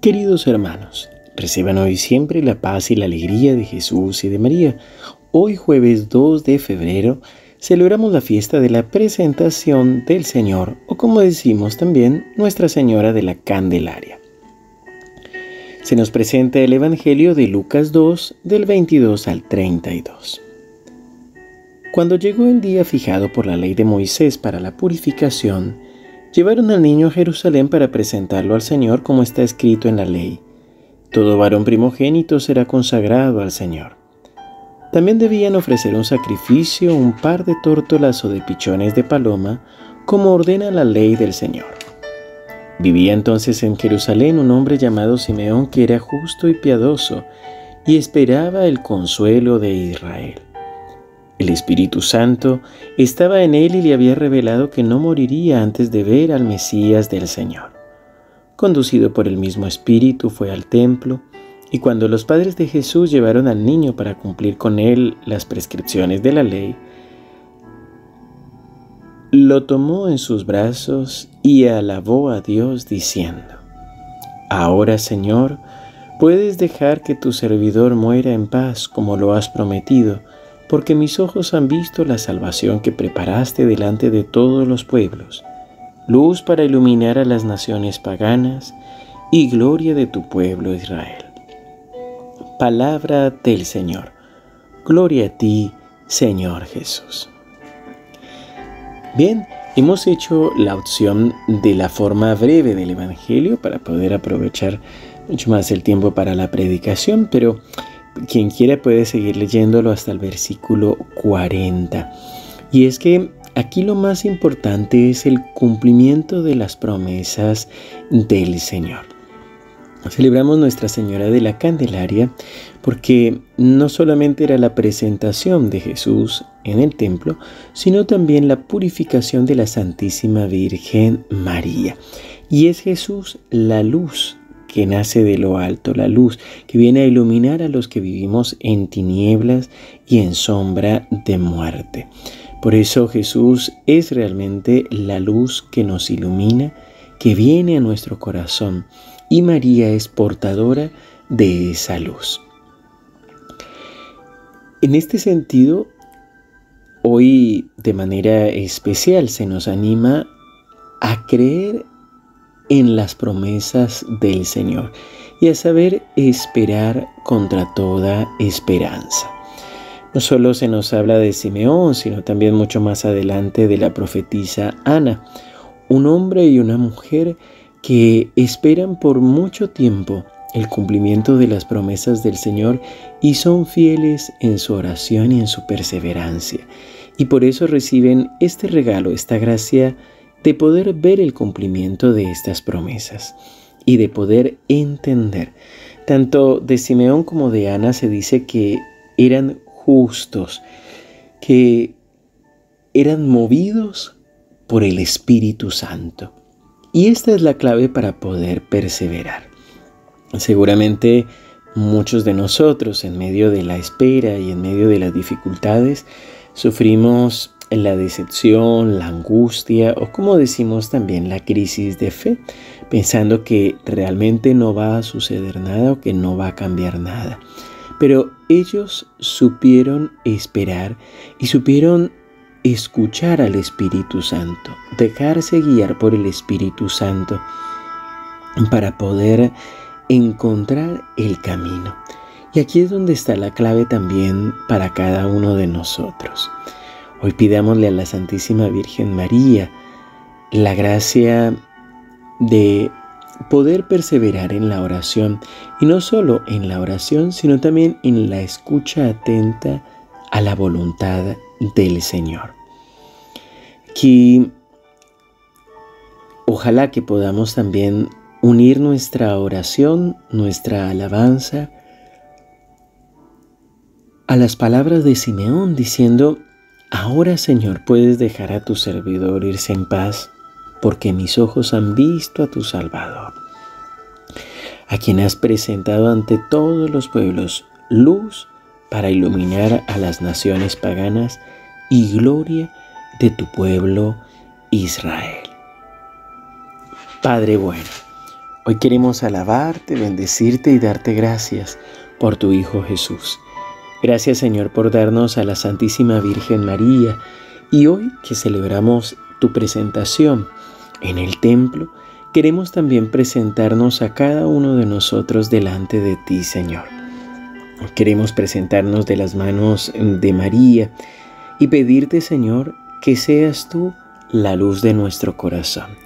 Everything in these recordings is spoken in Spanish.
Queridos hermanos, reciban hoy siempre la paz y la alegría de Jesús y de María. Hoy jueves 2 de febrero celebramos la fiesta de la presentación del Señor o como decimos también Nuestra Señora de la Candelaria. Se nos presenta el Evangelio de Lucas 2 del 22 al 32. Cuando llegó el día fijado por la ley de Moisés para la purificación, Llevaron al niño a Jerusalén para presentarlo al Señor como está escrito en la ley. Todo varón primogénito será consagrado al Señor. También debían ofrecer un sacrificio, un par de tórtolas o de pichones de paloma, como ordena la ley del Señor. Vivía entonces en Jerusalén un hombre llamado Simeón que era justo y piadoso, y esperaba el consuelo de Israel. El Espíritu Santo estaba en él y le había revelado que no moriría antes de ver al Mesías del Señor. Conducido por el mismo Espíritu fue al templo, y cuando los padres de Jesús llevaron al niño para cumplir con él las prescripciones de la ley, lo tomó en sus brazos y alabó a Dios diciendo, Ahora Señor, puedes dejar que tu servidor muera en paz como lo has prometido, porque mis ojos han visto la salvación que preparaste delante de todos los pueblos, luz para iluminar a las naciones paganas y gloria de tu pueblo Israel. Palabra del Señor. Gloria a ti, Señor Jesús. Bien, hemos hecho la opción de la forma breve del Evangelio para poder aprovechar mucho más el tiempo para la predicación, pero quien quiera puede seguir leyéndolo hasta el versículo 40. Y es que aquí lo más importante es el cumplimiento de las promesas del Señor. Celebramos Nuestra Señora de la Candelaria porque no solamente era la presentación de Jesús en el templo, sino también la purificación de la Santísima Virgen María. Y es Jesús la luz que nace de lo alto, la luz que viene a iluminar a los que vivimos en tinieblas y en sombra de muerte. Por eso Jesús es realmente la luz que nos ilumina, que viene a nuestro corazón, y María es portadora de esa luz. En este sentido, hoy de manera especial se nos anima a creer en las promesas del Señor y a saber esperar contra toda esperanza. No solo se nos habla de Simeón, sino también mucho más adelante de la profetisa Ana, un hombre y una mujer que esperan por mucho tiempo el cumplimiento de las promesas del Señor y son fieles en su oración y en su perseverancia. Y por eso reciben este regalo, esta gracia de poder ver el cumplimiento de estas promesas y de poder entender. Tanto de Simeón como de Ana se dice que eran justos, que eran movidos por el Espíritu Santo. Y esta es la clave para poder perseverar. Seguramente muchos de nosotros en medio de la espera y en medio de las dificultades sufrimos la decepción, la angustia o como decimos también la crisis de fe, pensando que realmente no va a suceder nada o que no va a cambiar nada. Pero ellos supieron esperar y supieron escuchar al Espíritu Santo, dejarse guiar por el Espíritu Santo para poder encontrar el camino. Y aquí es donde está la clave también para cada uno de nosotros. Hoy pidámosle a la Santísima Virgen María la gracia de poder perseverar en la oración y no solo en la oración, sino también en la escucha atenta a la voluntad del Señor. Que ojalá que podamos también unir nuestra oración, nuestra alabanza a las palabras de Simeón diciendo, Ahora, Señor, puedes dejar a tu servidor irse en paz, porque mis ojos han visto a tu Salvador, a quien has presentado ante todos los pueblos luz para iluminar a las naciones paganas y gloria de tu pueblo Israel. Padre bueno, hoy queremos alabarte, bendecirte y darte gracias por tu Hijo Jesús. Gracias Señor por darnos a la Santísima Virgen María y hoy que celebramos tu presentación en el templo, queremos también presentarnos a cada uno de nosotros delante de ti Señor. Queremos presentarnos de las manos de María y pedirte Señor que seas tú la luz de nuestro corazón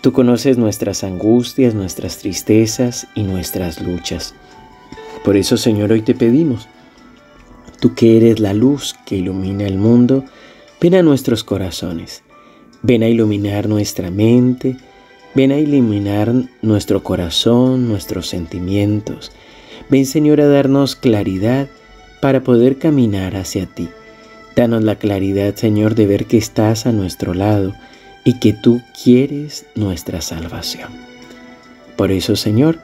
Tú conoces nuestras angustias, nuestras tristezas y nuestras luchas. Por eso, Señor, hoy te pedimos, tú que eres la luz que ilumina el mundo, ven a nuestros corazones, ven a iluminar nuestra mente, ven a iluminar nuestro corazón, nuestros sentimientos. Ven, Señor, a darnos claridad para poder caminar hacia ti. Danos la claridad, Señor, de ver que estás a nuestro lado y que tú quieres nuestra salvación. Por eso, Señor,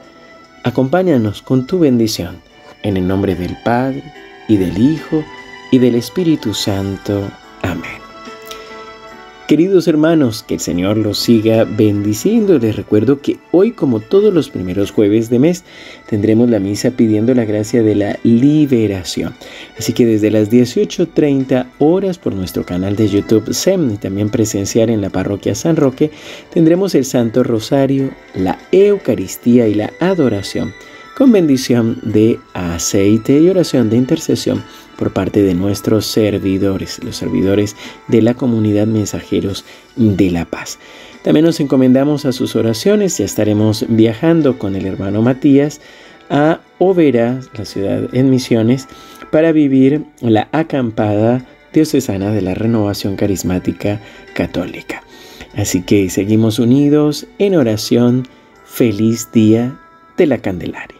acompáñanos con tu bendición, en el nombre del Padre, y del Hijo, y del Espíritu Santo. Amén. Queridos hermanos, que el Señor los siga bendiciendo. Les recuerdo que hoy, como todos los primeros jueves de mes, tendremos la misa pidiendo la gracia de la liberación. Así que desde las 18.30 horas por nuestro canal de YouTube SEM y también presenciar en la parroquia San Roque, tendremos el Santo Rosario, la Eucaristía y la adoración con bendición de aceite y oración de intercesión por parte de nuestros servidores, los servidores de la comunidad mensajeros de la paz. También nos encomendamos a sus oraciones, ya estaremos viajando con el hermano Matías a Overa, la ciudad en Misiones, para vivir la acampada diocesana de la renovación carismática católica. Así que seguimos unidos en oración. Feliz día de la Candelaria.